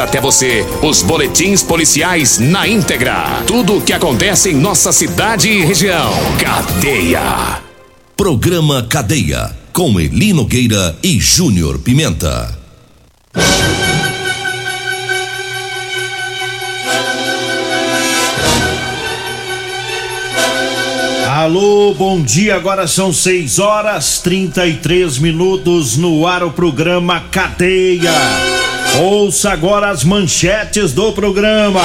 até você os boletins policiais na íntegra. Tudo o que acontece em nossa cidade e região. Cadeia. Programa Cadeia. Com Eli Nogueira e Júnior Pimenta. Alô, bom dia. Agora são 6 horas 33 minutos no ar o programa Cadeia. Ouça agora as manchetes do programa.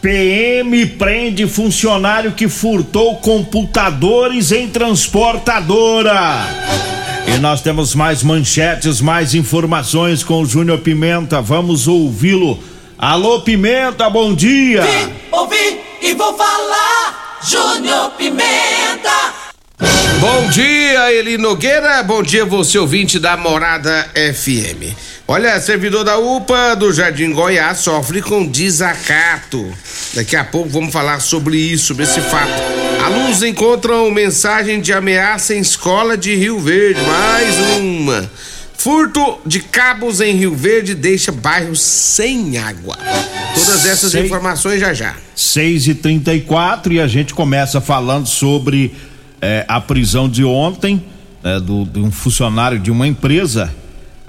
PM prende funcionário que furtou computadores em transportadora. E nós temos mais manchetes, mais informações com o Júnior Pimenta. Vamos ouvi-lo. Alô, Pimenta, bom dia. Vim, ouvi e vou falar. Júnior Pimenta. Bom dia, Eli Nogueira. Bom dia, você ouvinte da Morada FM. Olha, servidor da UPA do Jardim Goiás sofre com desacato. Daqui a pouco vamos falar sobre isso, sobre esse fato. Alunos encontram mensagem de ameaça em escola de Rio Verde. Mais uma. Furto de cabos em Rio Verde deixa bairro sem água. Todas essas Sei. informações já já. 6 e 34 e a gente começa falando sobre eh, a prisão de ontem eh, do, de um funcionário de uma empresa.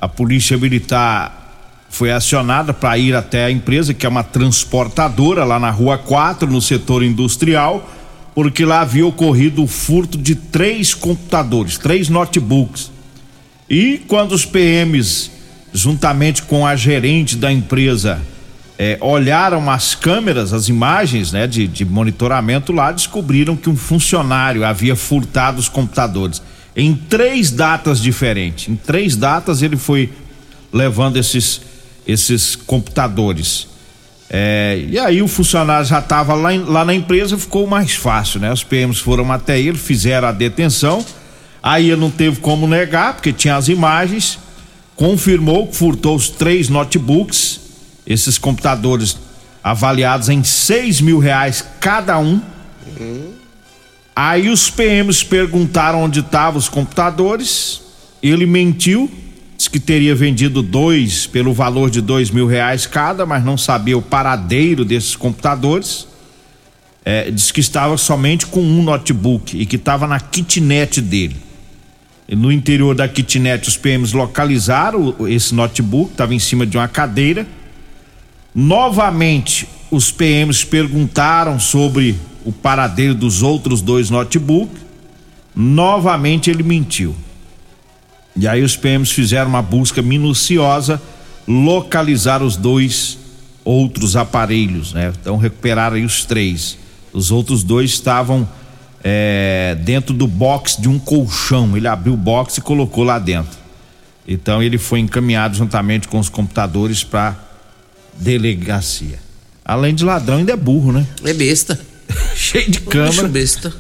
A polícia militar foi acionada para ir até a empresa, que é uma transportadora lá na rua 4, no setor industrial, porque lá havia ocorrido o furto de três computadores, três notebooks. E quando os PMs, juntamente com a gerente da empresa, eh, olharam as câmeras, as imagens né, de, de monitoramento lá, descobriram que um funcionário havia furtado os computadores em três datas diferentes. Em três datas ele foi levando esses, esses computadores. É, e aí o funcionário já estava lá, lá na empresa, ficou mais fácil, né? Os PMs foram até ele, fizeram a detenção. Aí ele não teve como negar, porque tinha as imagens. Confirmou que furtou os três notebooks, esses computadores avaliados em seis mil reais cada um. Aí os PMs perguntaram onde estavam os computadores. Ele mentiu, disse que teria vendido dois pelo valor de dois mil reais cada, mas não sabia o paradeiro desses computadores. É, disse que estava somente com um notebook e que estava na kitnet dele. E no interior da kitnet, os PMs localizaram esse notebook, estava em cima de uma cadeira. Novamente, os PMs perguntaram sobre o paradeiro dos outros dois notebooks. Novamente, ele mentiu. E aí, os PMs fizeram uma busca minuciosa, localizaram os dois outros aparelhos, né? Então, recuperaram aí os três. Os outros dois estavam é, dentro do box de um colchão. Ele abriu o box e colocou lá dentro. Então, ele foi encaminhado juntamente com os computadores para delegacia. Além de ladrão, ainda é burro, né? É besta. cheio de Bicho câmera, besta.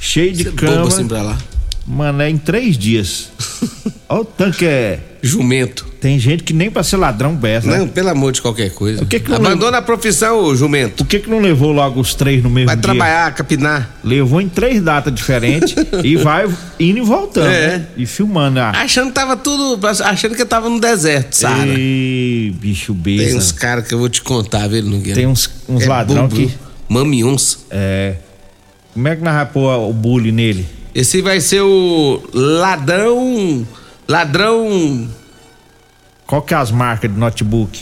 cheio de Você é bobo câmera. assim pra lá. Mano, é em três dias. Olha o tanto que é. Jumento. Tem gente que nem pra ser ladrão besta. Não, Né? pelo amor de qualquer coisa. O que que não Abandona a profissão, ô jumento. Por que, que não levou logo os três no mesmo Vai dia? trabalhar, capinar. Levou em três datas diferentes e vai indo e voltando. É. né? E filmando. Ah, Achando que tava tudo. Achando que tava no deserto, Sara. Ei, bicho Tem besta. uns caras que eu vou te contar, viu, Nogueira? Tem uns, uns É ladrão bobo, que. Mamions. É. Como é que nós vamos pôr o bullying nele? Esse vai ser o ladrão. Ladrão. Qual que é as marcas de notebook?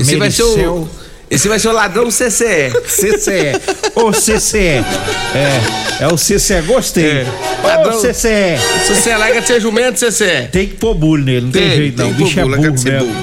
Esse vai ser o. Esse vai ser o ladrão CCE. CCE. Ô, CCE. É, é o CCE. Gostei. É. Ô, Ladrão- CCE. Se você larga de ser jumento, CCE. Tem que pôr bullying nele, não tem, jeito não. O tem bicho é burro ser mesmo.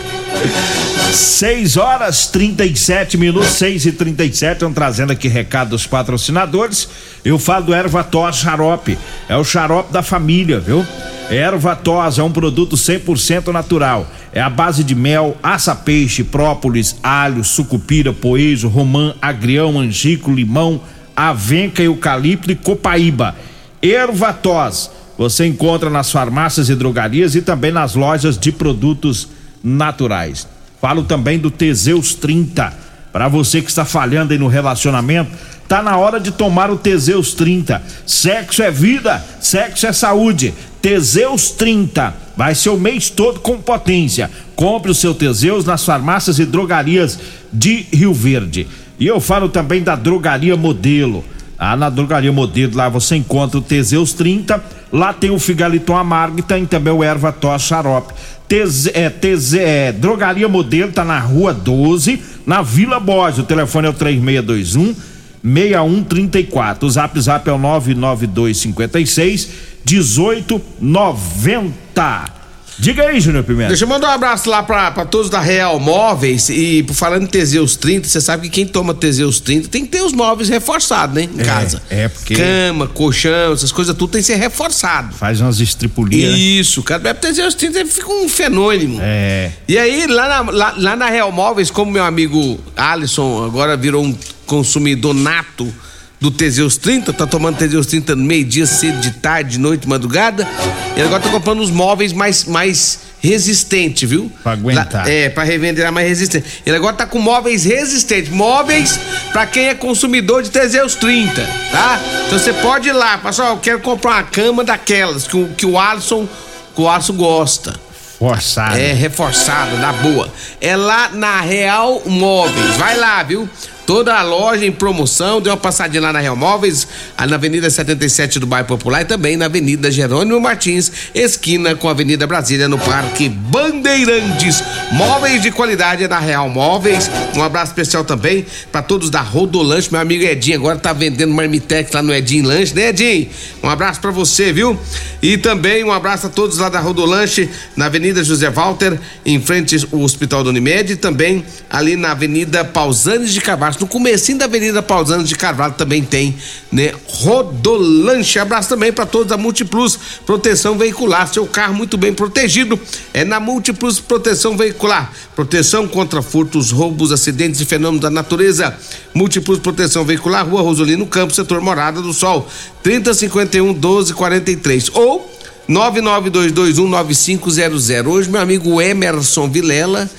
6 horas 37 minutos, 6 e 37 estão trazendo aqui recado dos patrocinadores. Eu falo do Erva Tos Xarope. É o xarope da família, viu? Erva Tos é um produto 100% natural. É a base de mel, aça-peixe, própolis, alho, sucupira, poejo, romã, agrião, angico, limão, avenca, eucalipto e copaíba. Erva Tos. Você encontra nas farmácias e drogarias e também nas lojas de produtos naturais. Falo também do Teseus 30. Para você que está falhando aí no relacionamento, tá na hora de tomar o Teseus 30. Sexo é vida, sexo é saúde. Teseus 30. Vai ser o mês todo com potência. Compre o seu Teseus nas farmácias e drogarias de Rio Verde. E eu falo também da Drogaria Modelo. Ah, na Drogaria Modelo, lá você encontra o Teseus 30. Lá tem o Figaliton Amargo e tem também o Erva Tos Xarope. Teze, é, teze, é, Drogaria Modelo tá na rua 12, na Vila Borges. O telefone é o 3621 6134. O zap zap é o 99256 1890. Diga aí, Júnior Pimenta. Deixa eu mandar um abraço lá pra, pra todos da Real Móveis e por falando em Teseus 30, você sabe que quem toma Teseus 30 tem que ter os móveis reforçados, né? Em É, casa. é, porque- Cama, colchão, essas coisas tudo tem que ser reforçado. Faz umas estripulias. né? Isso, cara, bebe Teseus 30 ele fica um fenômeno. É. E aí, lá na, lá, lá na Real Móveis, como meu amigo Alisson agora virou um consumidor nato do Teseus 30, tá tomando Teseus 30 no meio-dia, cedo, de tarde, de noite, madrugada, ele agora tá comprando os móveis mais, mais resistentes, viu? Pra aguentar. Lá- é, pra revender mais resistente. Ele agora tá com móveis resistentes, móveis pra quem é consumidor de Teseus 30, tá? Então você pode ir lá, pessoal, eu quero comprar uma cama daquelas que o, que o Alisson, que o Alisson gosta. Forçado. É, reforçada, da boa. É lá na Real Móveis. Vai lá, viu? Toda a loja em promoção, deu uma passadinha lá na Real Móveis, na Avenida 77 do Bairro Popular e também na Avenida Jerônimo Martins, esquina com a Avenida Brasília, no Parque Bandeirantes. Móveis de qualidade é da Real Móveis. Um abraço especial também para todos da Rodolanche. Meu amigo Edinho agora tá vendendo marmitex lá no Edinho Lanche, né, Edinho? Um abraço para você, viu? E também um abraço a todos lá da Rodolanche, na Avenida José Walter, em frente ao Hospital do Unimed, e também ali na Avenida Pausanes de Carvalho. No comecinho da Avenida Pausanes de Carvalho também tem, né, Rodolanche. Abraço também para todos da Multiplus Proteção Veicular. Seu carro muito bem protegido é na Multiplus Proteção Veicular. Proteção contra furtos, roubos, acidentes e fenômenos da natureza. Múltiplos Proteção Veicular, Rua Rosolino Campos, setor Morada do Sol, 3051 1243 ou 992219500. Hoje meu amigo Emerson Vilela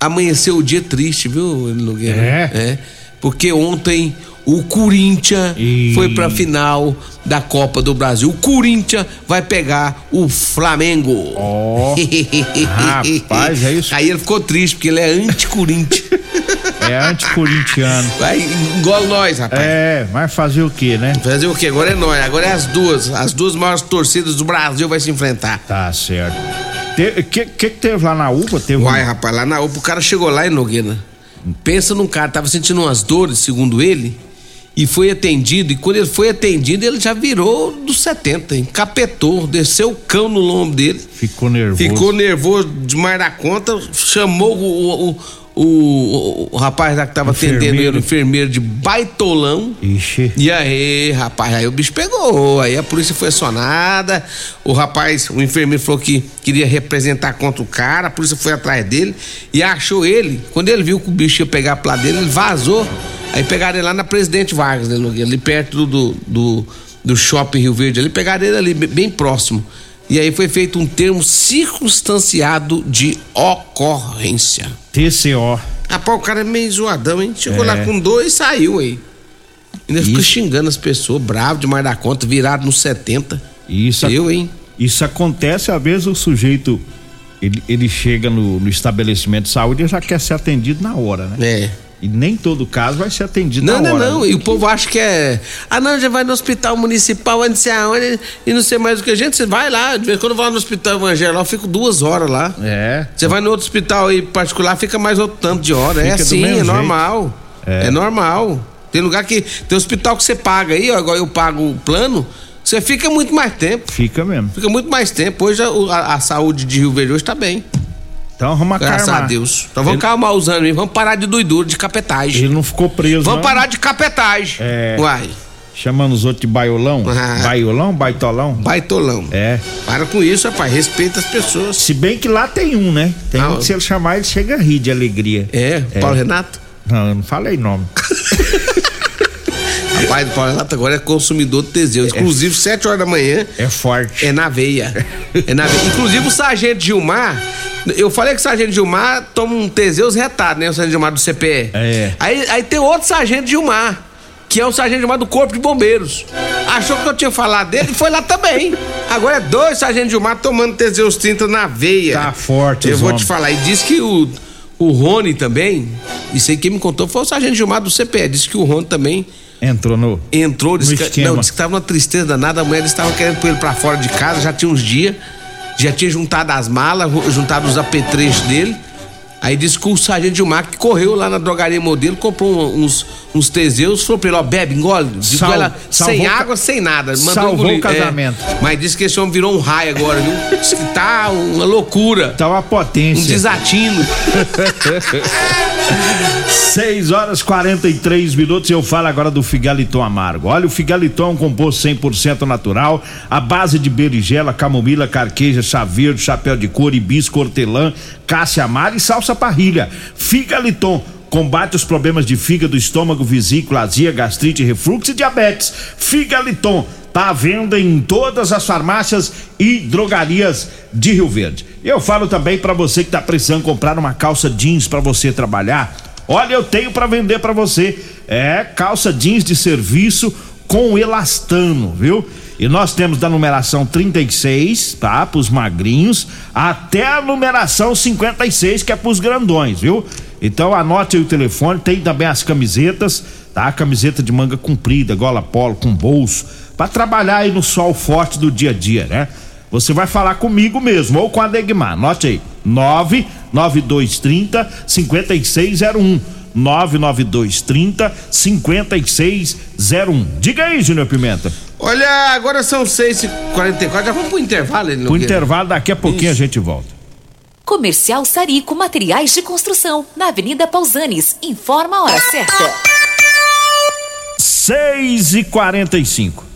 amanheceu o dia triste, viu, Nogueira? É? É. Porque ontem o Corinthians Ih. foi pra final da Copa do Brasil. O Corinthians vai pegar o Flamengo. Ó. Rapaz, é isso. Aí ele ficou triste porque ele é anti-Corinthians. É anticorintiano. vai, engole nós, rapaz. É, vai fazer o quê, né? Fazer o quê? Agora é nós. Agora é as duas. As duas maiores torcidas do Brasil vai se enfrentar. Tá certo. O que, que que teve lá na UPA? Teve um- Uai, rapaz, lá na UPA o cara chegou lá em Nogueira. Pensa num cara, tava sentindo umas dores, segundo ele, e foi atendido. E quando ele foi atendido, ele já virou dos 70, encapetou, desceu o cão no lombo dele. Ficou nervoso. Ficou nervoso demais da conta, chamou o, o, o, o- o rapaz lá que tava atendendo Enfermeiro. ele, o enfermeiro de baitolão. Ixi. E aí, rapaz, aí o bicho pegou. Aí a polícia foi acionada. O rapaz, o enfermeiro falou que queria representar contra o cara. A polícia foi atrás dele e achou ele. Quando ele viu que o bicho ia pegar pra lá dele, ele vazou. Aí pegaram ele lá na Presidente Vargas, né, ali perto do, do, do shopping Rio Verde. Ali pegaram ele ali, bem próximo. E aí foi feito um termo circunstanciado de ocorrência. TCO. Rapaz, o cara é meio zoadão, hein? Chegou É. lá com dois e saiu aí. Ainda fica Isso. xingando as pessoas, bravo demais da conta, virado nos 70. Isso, Eu, hein? isso acontece, às vezes o sujeito ele, ele chega no, no estabelecimento de saúde e já quer ser atendido na hora, né? É. E nem todo caso vai ser atendido Não, na não, hora. não. né? E o povo acha que é. Ah, não, já vai no hospital municipal, não sei aonde, e não sei mais o que. a Gente, você vai lá. De vez em quando eu vou lá no hospital evangélico, eu fico duas horas lá. É. Você vai no outro hospital aí particular, fica mais outro tanto de hora. é Fica do assim, é jeito. normal. É. normal. Tem lugar que. Tem hospital que você paga aí, ó, igual eu pago o plano, você fica muito mais tempo. Fica mesmo. Fica muito mais tempo. Hoje a, a- a saúde de Rio Verde hoje tá bem. Então vamos Graças a Deus. Então vamos Ele- calmar os ânimos, vamos parar de doidura, de capetagem. Ele não ficou preso. Vamos não. parar de capetagem. É. Uai, Chamando os outros de baiolão. Ah. Baiolão, baitolão. baitolão. É. Para com isso, rapaz, respeita as pessoas. Se bem que lá tem um, né? Tem Ah, um que se ele chamar, ele chega a rir de alegria. É, Paulo Renato? Não, eu não falei nome. Rapaz, o Paulo Renato agora é consumidor de Teseu. Inclusive, 7 horas da manhã, É forte. é na veia. É na veia. Inclusive, o Sargento Gilmar, eu falei que o Sargento Gilmar toma um Teseus retado, né? O Sargento Gilmar do CPE. É. Aí, aí tem outro Sargento Gilmar, que é o Sargento Gilmar do Corpo de Bombeiros. Achou que eu tinha falado dele e foi lá também. Agora é dois Sargento Gilmar tomando Teseus 30 na veia. Tá forte, Eu vou homens. te falar. E disse que o, o Rony também, isso aí quem me contou foi o Sargento Gilmar do CPE. Disse que o Rony também Entrou no. entrou, disse No que, esquema. não, disse que tava uma tristeza danada, a mulher que tava querendo pôr ele pra fora de casa, já tinha uns dias, já tinha juntado as malas, juntado os apetrechos dele. Aí disse que o sargento Gilmar que correu lá na drogaria modelo, comprou um- uns, uns Teseus, falou pra ele, ó, bebe, engole, de Sal- ela sem água, sem nada. Mandou salvou engolir. o casamento. É, mas disse que esse homem virou um raio agora, viu? Disse que tá uma loucura, Tá uma um potência. desatino. 6 horas 43 minutos. Eu falo agora do Figaliton Amargo. Olha, o Figaliton é um composto 100% natural, à base de berigela, camomila, carqueja, chá verde, chapéu de couro, hibisco, hortelã, cássia amara e salsa parrilha. Figaliton. Combate os problemas de fígado, estômago, vesícula, azia, gastrite, refluxo e diabetes. Figaliton tá à venda em todas as farmácias e drogarias de Rio Verde. Eu falo também para você que tá precisando comprar uma calça jeans para você trabalhar. Olha, eu tenho para vender para você. É calça jeans de serviço com elastano, viu? E nós temos da numeração 36, tá? Pros magrinhos, até a numeração 56, que é pros grandões, viu? Então anote aí o telefone, tem também as camisetas, tá? Camiseta de manga comprida, gola polo com bolso, para trabalhar aí no sol forte do dia a dia, né? Você vai falar comigo mesmo ou com a Degmar. Anote aí: 99230 5601. 99230 5601. Diga aí, Júnior Pimenta. Olha, agora são 6h44, já vamos pro intervalo, ele Pro intervalo, daqui a pouquinho a gente volta. Comercial Sarico Materiais de Construção, na Avenida Pausanes. Informa a hora certa. 6 e 45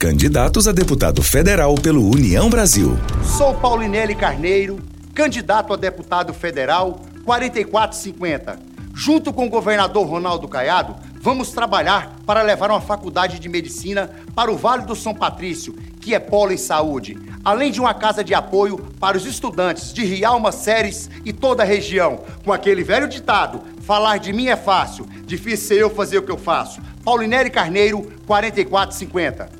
Candidatos a deputado federal pelo União Brasil. Sou Paulinelli Carneiro, candidato a deputado federal 4450. Junto com o governador Ronaldo Caiado, vamos trabalhar para levar uma faculdade de medicina para o Vale do São Patrício, que é polo em saúde, além de uma casa de apoio para os estudantes de Rialma, Séries e toda a região. Com aquele velho ditado: falar de mim é fácil, difícil ser eu fazer o que eu faço. Paulinelli Carneiro, 4450.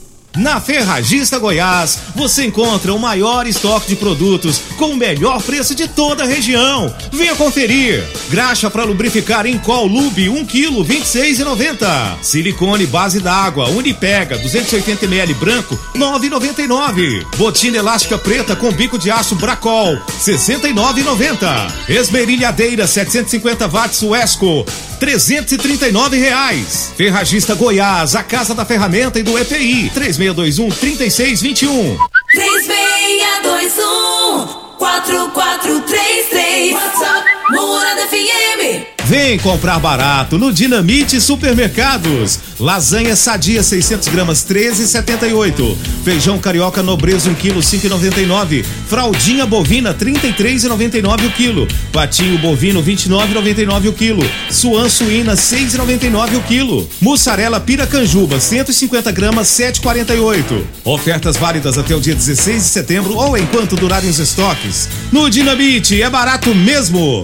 Na Ferragista Goiás, você encontra o maior estoque de produtos com o melhor preço de toda a região. Venha conferir. Graxa para lubrificar em Col Lube 1 kg 26,90. Silicone base d'água Unipega 280 ml branco 9,99. Botina elástica preta com bico de aço Bracol 69,90. Esmerilhadeira 750 watts Wesco 339 reais. Ferragista Goiás, a casa da ferramenta e do EPI, 3621 3621. 3621 4433 WhatsApp Morada FM Vem comprar barato no Dinamite Supermercados. Lasanha sadia 600 gramas 13,78. Feijão carioca nobreza 1 quilo 5,99. Fraldinha bovina 33,99 o quilo. Patinho bovino 29,99 o quilo. Suan suína 6,99 o quilo. Mussarela piracanjuba 150 gramas 7,48. Ofertas válidas até o dia 16 de setembro ou enquanto durarem os estoques. No Dinamite é barato mesmo.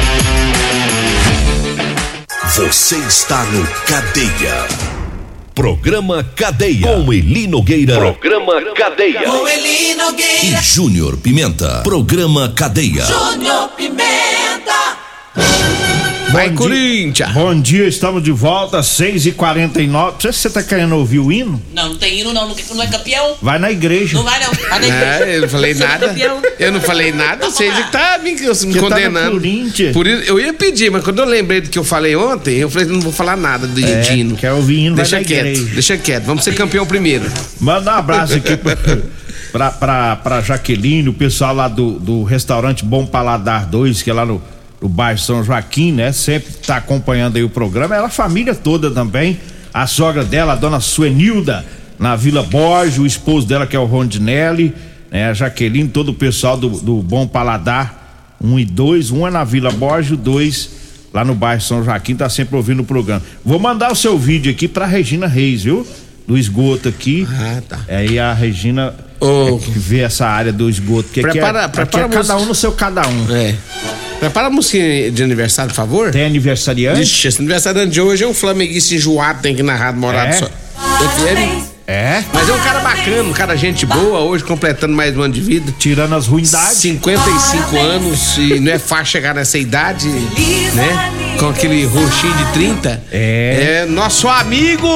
Você está no Cadeia. Programa Cadeia. Com Eli Nogueira. Programa Cadeia. Com Eli E Nogueira Júnior Pimenta. Programa Cadeia. Júnior Pimenta Vai, Corinthians! Bom dia, estamos de volta, 6 e 49 Não sei se você tá querendo ouvir o hino. Não, não tem hino não, não, não é campeão. Vai na igreja. Não vai não, vai na igreja. É, eu não falei nada. Eu não falei nada, vocês que tá me, me Você tá condenando. no Corinthians. Por isso, eu ia pedir, mas quando eu lembrei do que eu falei ontem, eu falei, não vou falar nada do É, Dino. quer ouvir hino, vai Deixa na quieto, igreja. deixa quieto. Vamos ser campeão primeiro. Manda um abraço aqui pra, pra, pra, pra Jaqueline, o pessoal lá do, do restaurante Bom Paladar 2, que é lá no, no bairro São Joaquim, né? Sempre tá acompanhando aí o programa. Ela, a família toda também. A sogra dela, a dona Suenilda, na Vila Borges, o esposo dela, que é o Rondinelli, né? A Jaqueline, todo o pessoal do, do Bom Paladar 1 e 2. Um é na Vila Borges, o dois lá no bairro São Joaquim, tá sempre ouvindo o programa. Vou mandar o seu vídeo aqui pra Regina Reis, viu? Do esgoto aqui. Ah, tá. Aí a Regina é que vê essa área do esgoto. Que aqui Prepara- é, aqui prepara é a cada um no seu cada um. É. Prepara a música de aniversário, por favor. Tem aniversariante? Ixi, esse aniversariante de hoje é um flamenguista enjoado, tem que narrar do Morado É? só. FM. É? Mas é um cara bacana, um cara gente boa, hoje completando mais um ano de vida. Tirando as ruindades. 55 anos e não é fácil chegar nessa idade, né? Com aquele roxinho de 30. É. É nosso amigo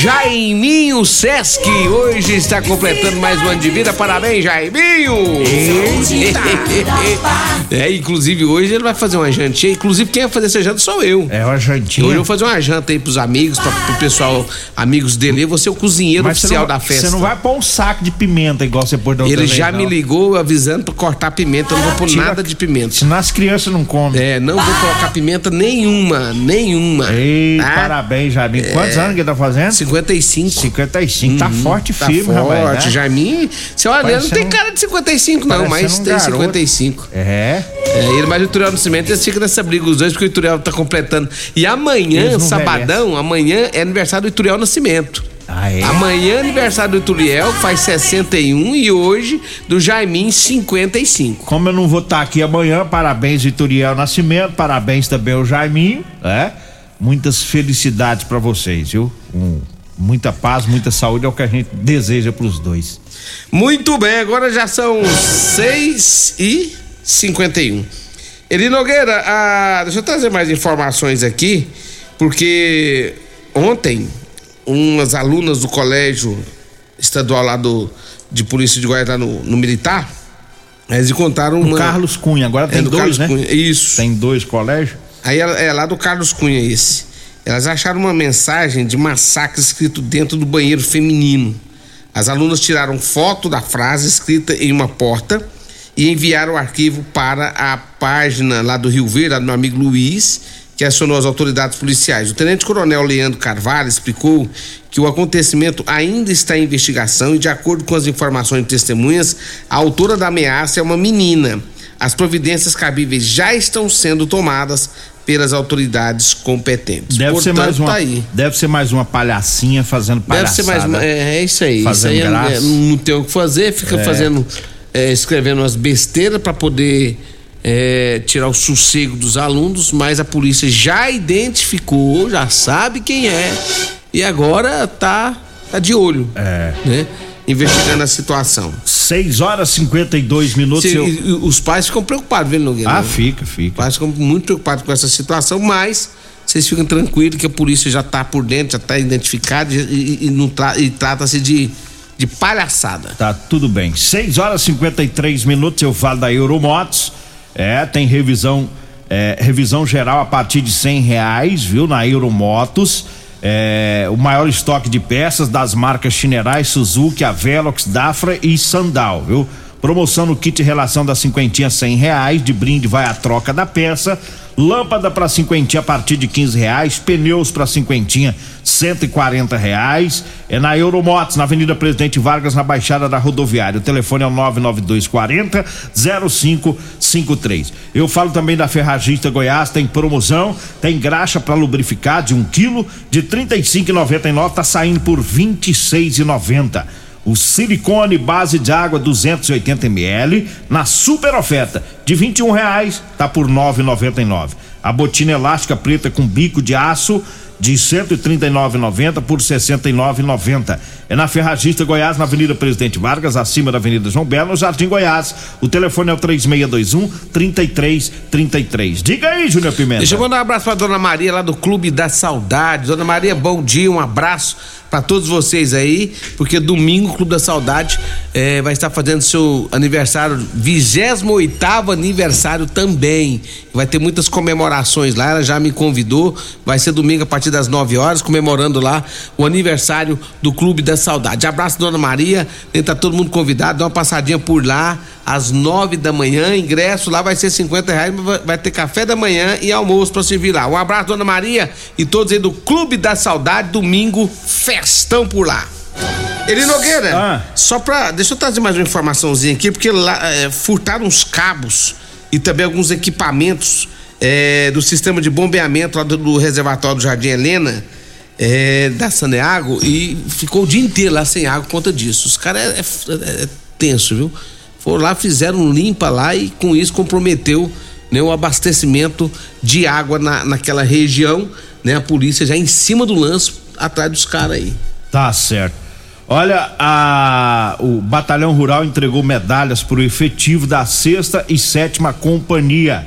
Jaiminho Sesc, hoje está completando mais um ano de vida. Parabéns, Jaiminho! é, inclusive hoje ele vai fazer uma jantinha. Inclusive, quem vai fazer essa janta sou eu. É uma jantinha. Hoje eu vou fazer uma janta aí pros amigos, pra, pro pessoal, amigos dele. Eu vou ser o cozinheiro Mas oficial não, da festa. Você não vai pôr um saco de pimenta igual você pôs da outra Ele vez, já não. me ligou avisando pra cortar pimenta. Eu não vou pôr Tira- nada de pimenta. Senão as crianças não comem. É, não vou colocar pimenta nenhuma. Nenhuma. Ei, tá? parabéns, Jamin. Quantos É. anos que ele tá fazendo? 55. 55. Tá Uhum, forte e tá firme, rapaz. forte. né? Jamin, você olha, não tem cara de 55, não, mas um tem garoto. 55. É. É, ele mais o Ituriel no Cimento, eles ficam nessa briga, os dois, porque o Ituriel tá completando. E amanhã, sabadão, amanhã é aniversário do Ituriel Nascimento. Ah, é? Amanhã aniversário do Ituriel, faz 61 e hoje do Jaimin 55. Como eu não vou estar aqui amanhã, parabéns Vitoriel Nascimento, parabéns também ao Jaiminho, né? Muitas felicidades pra vocês, viu? Um- muita paz, muita saúde é o que a gente deseja pros dois. Muito bem, agora já são 6 e 51. Eli Nogueira, ah, deixa eu trazer mais informações aqui, porque ontem umas alunas do colégio estadual lá do, de polícia de Goiás, lá no, no militar, eles encontraram uma... Carlos Cunha, agora tem É, do dois, Carlos né? Cunha, Isso. Tem dois colégios. Aí é lá do Carlos Cunha esse. Elas acharam uma mensagem de massacre escrito dentro do banheiro feminino. As alunas tiraram foto da frase escrita em uma porta e enviaram o arquivo para a página lá do Rio Verde, lá do meu amigo Luiz, que acionou as autoridades policiais. O tenente-coronel Leandro Carvalho explicou que o acontecimento ainda está em investigação e, de acordo com as informações de testemunhas, a autora da ameaça é uma menina. As providências cabíveis já estão sendo tomadas pelas autoridades competentes. Deve ser Portanto, mais uma, tá aí. deve ser mais uma palhacinha fazendo Deve palhaçada. ser mais uma- é, é isso aí. Fazendo isso aí é- é- não tem o que fazer, fica É. fazendo, é, escrevendo umas besteiras para poder é, tirar o sossego dos alunos, mas a polícia já identificou, já sabe quem é e agora tá, tá de olho. É. Né? Investigando a situação. 6 horas e 52 minutos. Se- eu- e os pais ficam preocupados, viu, Nogueira? Ah, fica, fica. Os pais ficam muito preocupados com essa situação, mas vocês ficam tranquilos que a polícia já tá por dentro, já tá identificada e, e- e não tra- e trata-se de, de palhaçada. Tá tudo bem. 6 horas e 53 minutos, eu falo da Euromotos. É, tem revisão, é, revisão geral a partir de cem reais, viu, na Euromotos. É, o maior estoque de peças das marcas Chinerai, Suzuki, Avelox, Dafra e Sandal, viu? Promoção no kit relação da cinquentinha cem reais, de brinde vai a troca da peça. Lâmpada para cinquentinha a partir de quinze reais, pneus para cinquentinha cento e quarenta reais. É na Euromotos, na Avenida Presidente Vargas, na Baixada da Rodoviária. O telefone é o 99240 0553. Eu falo também da Ferragista Goiás, tem promoção, tem graxa para lubrificar de um quilo de R$ 35,99, tá saindo por R$ 26,90. O silicone base de água 280 ml na super oferta de 21 reais tá por R$ 9,99. A botina elástica preta com bico de aço de 139,90 por 69,90. É na Ferragista Goiás, na Avenida Presidente Vargas, acima da Avenida João Belo, no Jardim Goiás. O telefone é o 3621 3333. Diga aí, Júnior Pimenta. Deixa eu mandar um abraço pra Dona Maria lá do Clube da Saudade. Dona Maria, bom dia, um abraço pra todos vocês aí, porque domingo o Clube da Saudade eh, vai estar fazendo seu aniversário, 28 aniversário também. Vai ter muitas comemorações lá, ela já me convidou. Vai ser domingo a partir das 9 horas, comemorando lá o aniversário do Clube da Saudade. Abraço, Dona Maria. Tá todo mundo convidado, dá uma passadinha por lá às 9 da manhã. Ingresso lá vai ser 50 reais, vai- ter café da manhã e almoço pra servir lá. Um abraço, Dona Maria, e todos aí do Clube da Saudade, domingo, festão por lá. Eli Nogueira, só pra. Deixa eu trazer mais uma informaçãozinha aqui, porque lá é, furtaram uns cabos e também alguns equipamentos é, do sistema de bombeamento lá do, do reservatório do Jardim Helena, é, da Saneago, e ficou o dia inteiro lá sem água por conta disso. Os caras é, é- é tenso, viu? Foram lá, fizeram um limpa lá e com isso comprometeu né, o abastecimento de água na, naquela região, né? A polícia já em cima do lance atrás dos caras aí. Tá certo. Olha, a- o Batalhão Rural entregou medalhas para o efetivo da sexta e sétima companhia.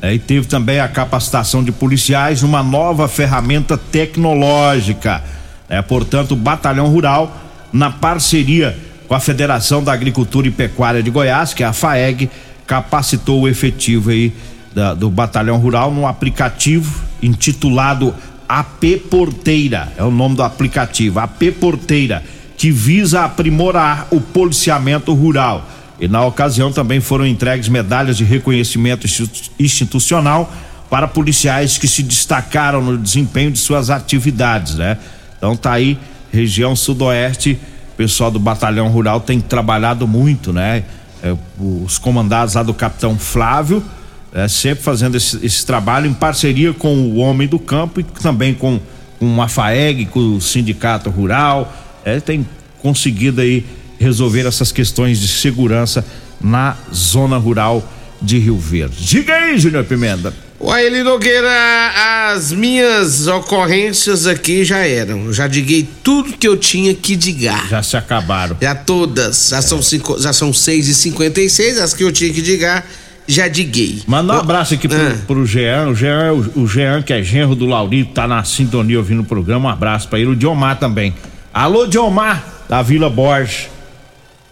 É, e teve também a capacitação de policiais numa nova ferramenta tecnológica. É, portanto, o Batalhão Rural, na parceria com a Federação da Agricultura e Pecuária de Goiás, que é a FAEG, capacitou o efetivo aí da- do Batalhão Rural num aplicativo intitulado AP Porteira. É o nome do aplicativo, AP Porteira, que visa aprimorar o policiamento rural. E na ocasião também foram entregues medalhas de reconhecimento institu- institucional para policiais que se destacaram no desempenho de suas atividades, né? Então tá aí, região sudoeste, pessoal do Batalhão Rural tem trabalhado muito, né? É, os comandados lá do Capitão Flávio, é, sempre fazendo esse, esse trabalho em parceria com o Homem do Campo e também com, com a FAEG, com o Sindicato Rural. É, tem conseguido aí resolver essas questões de segurança na zona rural de Rio Verde. Diga aí, Júnior Pimenta. Uai, Eli Nogueira, as minhas ocorrências aqui já eram. Já diguei tudo que eu tinha que digar. Já se acabaram. Já todas. Já são, cinco, já são 6 e 56 as que eu tinha que digar, já diguei. Manda um abraço aqui pro, Ah. pro Jean. O Jean, o, o Jean, que é genro do Laurito, tá na sintonia ouvindo o programa. Um abraço pra ele. O Diomar também. Alô, Diomar, da Vila Borges.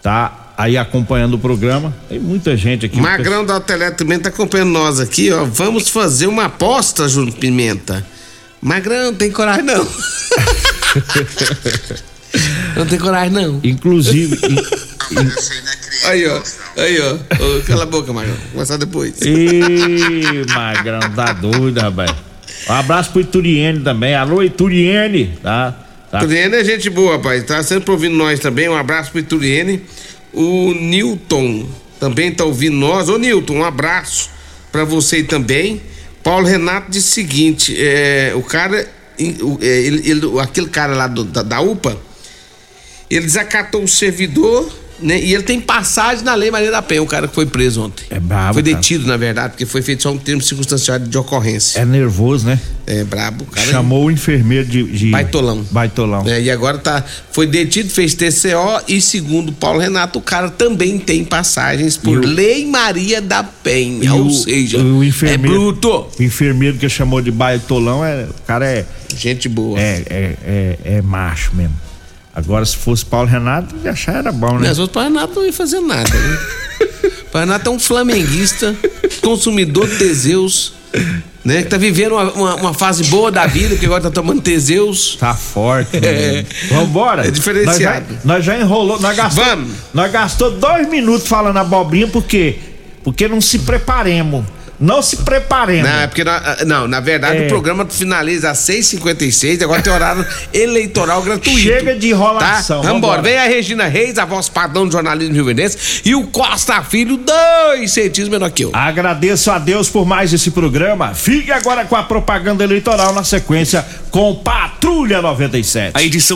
Tá aí acompanhando o programa. Tem muita gente aqui. Magrão da Telé também tá acompanhando nós aqui, ó. Vamos fazer uma aposta, Júnior Pimenta. Magrão, tem coragem não. não tem coragem não. Inclusive. Aí, ó. Aí, ó. Ô, cala a boca, Magrão. Vou começar depois. Ih, Magrão, tá doido, rapaz. Um abraço pro Ituriene também. Alô, Ituriene, tá? tá. Ituriene é gente boa, rapaz. Tá sempre ouvindo nós também. Um abraço pro Ituriene. O Newton também tá ouvindo nós. Ô, Newton, um abraço pra você também. Paulo Renato disse o seguinte: é, o cara, é, ele, ele- aquele cara lá do- da, da UPA, ele desacatou o servidor, né? E ele tem passagem na Lei Maria da Penha, o cara que foi preso ontem. É brabo. Foi cara. detido, na verdade, porque foi feito só um termo circunstancial de ocorrência. É nervoso, né? É brabo, cara. Chamou o enfermeiro de. de... Baitolão. Baitolão. É, e agora tá, foi detido, fez TCO e segundo Paulo Renato, o cara também tem passagens por o- Lei Maria da Penha, ou o- seja, o enfermeiro, é bruto. O enfermeiro que chamou de baitolão, é, o cara é. Gente boa. É, é, é, é macho mesmo. Agora, se fosse Paulo Renato, ia achar era bom, né? Mas o Paulo Renato não ia fazer nada, né? o Paulo Renato é um flamenguista, consumidor de Teseus, né? Que tá vivendo uma, uma- uma fase boa da vida, que agora tá tomando Teseus. Tá forte, É. Vambora. É diferenciado. Nós já, nós já enrolou, nós gastou, Vamos. Nós gastou dois minutos falando abobrinha, por quê? Porque não se preparemos. Não se preparemos. Não, é porque na, não, na verdade É. o programa finaliza às 6h56, agora tem horário eleitoral gratuito. Chega de enrolação, Tá? Vambora. vambora. Vem a Regina Reis, a voz padrão do jornalismo rio-grandense, e o Costa Filho, dois centímetros menor que eu. Agradeço a Deus por mais esse programa. Fique agora com a propaganda eleitoral na sequência com Patrulha 97. A edição